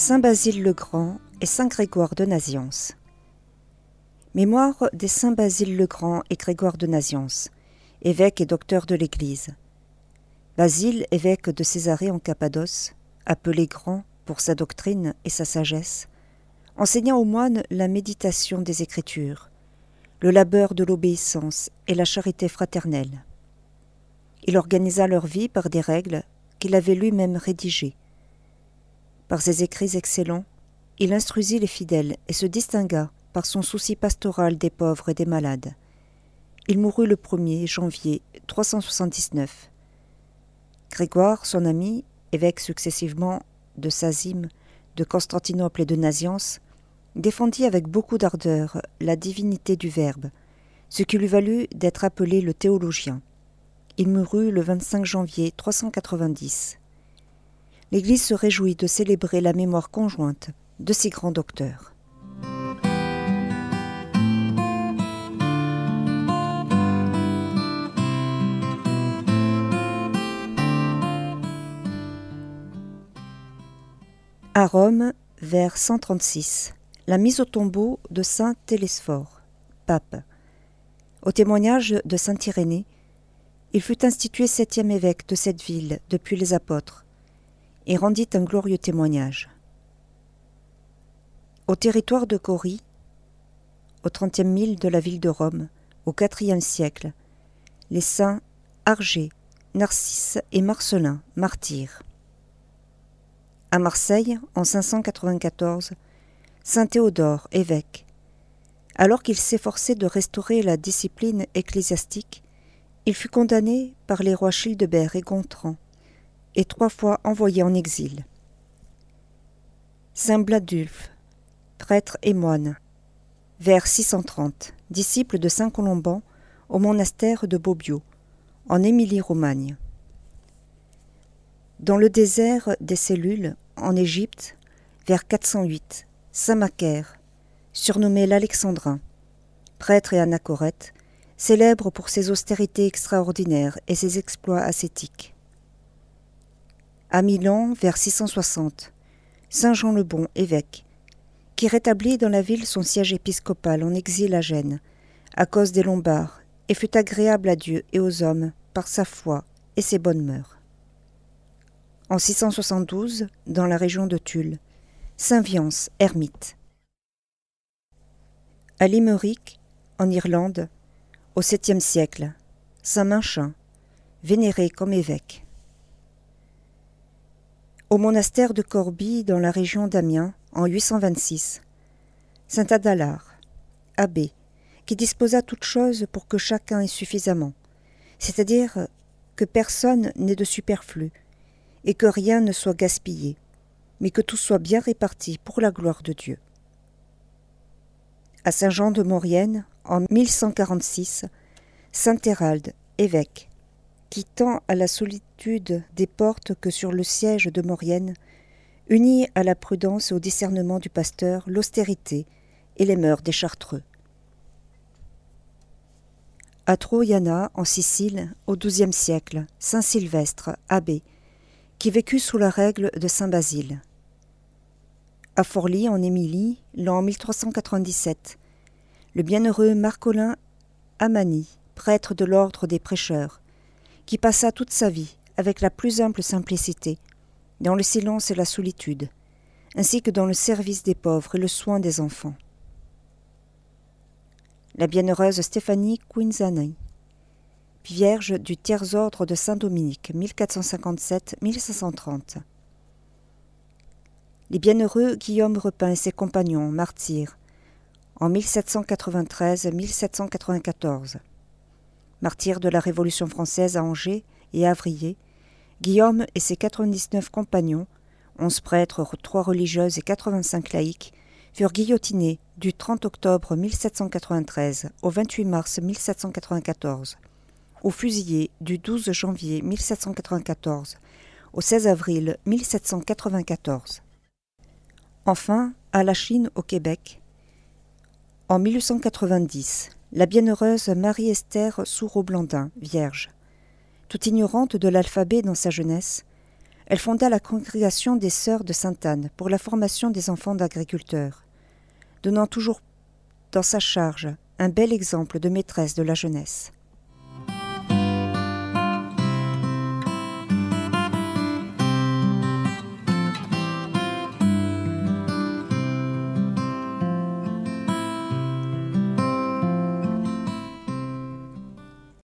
Saint Basile le Grand et Saint Grégoire de Naziance. Mémoire des Saint Basile le Grand et Grégoire de Naziance, évêque et docteur de l'Église. Basile, évêque de Césarée en Cappadoce, appelé grand pour sa doctrine et sa sagesse, enseignant aux moines la méditation des Écritures, le labeur de l'obéissance et la charité fraternelle. Il organisa leur vie par des règles qu'il avait lui-même rédigées. Par ses écrits excellents, il instruisit les fidèles et se distingua par son souci pastoral des pauvres et des malades. Il mourut le 1er janvier 379. Grégoire, son ami, évêque successivement de Sazim, de Constantinople et de Naziance, défendit avec beaucoup d'ardeur la divinité du Verbe, ce qui lui valut d'être appelé le théologien. Il mourut le 25 janvier 390. L'Église se réjouit de célébrer la mémoire conjointe de ces grands docteurs. À Rome, vers 136, la mise au tombeau de saint Télésphore, pape. Au témoignage de saint Irénée, il fut institué septième évêque de cette ville depuis les apôtres et rendit un glorieux témoignage. Au territoire de Corie, au trentième mille de la ville de Rome, au quatrième siècle, les saints Argé, Narcisse et Marcelin, martyrs. À Marseille, en 594, Saint Théodore, évêque. Alors qu'il s'efforçait de restaurer la discipline ecclésiastique, il fut condamné par les rois Childebert et Gontran, et trois fois envoyé en exil. Saint Bladulf, prêtre et moine, vers 630, disciple de Saint Colomban au monastère de Bobbio, en Émilie-Romagne. Dans le désert des cellules, en Égypte, vers 408, Saint Macaire, surnommé l'Alexandrin, prêtre et anachorète, célèbre pour ses austérités extraordinaires et ses exploits ascétiques. À Milan, vers 660, Saint Jean le Bon, évêque, qui rétablit dans la ville son siège épiscopal en exil à Gênes, à cause des Lombards, et fut agréable à Dieu et aux hommes par sa foi et ses bonnes mœurs. En 672, dans la région de Tulle, Saint Viance, ermite. À Limerick, en Irlande, au septième siècle, Saint Minchin, vénéré comme évêque. Au monastère de Corbie, dans la région d'Amiens, en 826, Saint Adalar, abbé, qui disposa toutes choses pour que chacun ait suffisamment, c'est-à-dire que personne n'ait de superflu, et que rien ne soit gaspillé mais que tout soit bien réparti pour la gloire de Dieu. À Saint-Jean de Maurienne, en 1146, Saint Hérald, évêque, qui tend à la solitude des portes que sur le siège de Maurienne, unit à la prudence et au discernement du pasteur l'austérité et les mœurs des chartreux. À Troiana, en Sicile, au XIIe siècle, Saint Sylvestre, abbé, qui vécut sous la règle de Saint Basile à Forlì en Émilie, l'an 1397. Le bienheureux Marcolin Amani, prêtre de l'ordre des prêcheurs, qui passa toute sa vie, avec la plus humble simplicité, dans le silence et la solitude, ainsi que dans le service des pauvres et le soin des enfants. La bienheureuse Stéphanie Quinzani, vierge du tiers ordre de Saint-Dominique, 1457-1530 les bienheureux Guillaume Repin et ses compagnons, martyrs, en 1793-1794. Martyrs de la Révolution française à Angers et à Avrier, Guillaume et ses 99 compagnons, 11 prêtres, 3 religieuses et 85 laïcs, furent guillotinés du 30 octobre 1793 au 28 mars 1794, ou fusillés du 12 janvier 1794 au 16 avril 1794. Enfin, à la Chine, au Québec. En 1890, la bienheureuse Marie-Esther Soureau-Blandin, vierge, tout ignorante de l'alphabet dans sa jeunesse, Elle fonda la congrégation des Sœurs de Sainte-Anne pour la formation des enfants d'agriculteurs, donnant toujours dans sa charge un bel exemple de maîtresse de la jeunesse.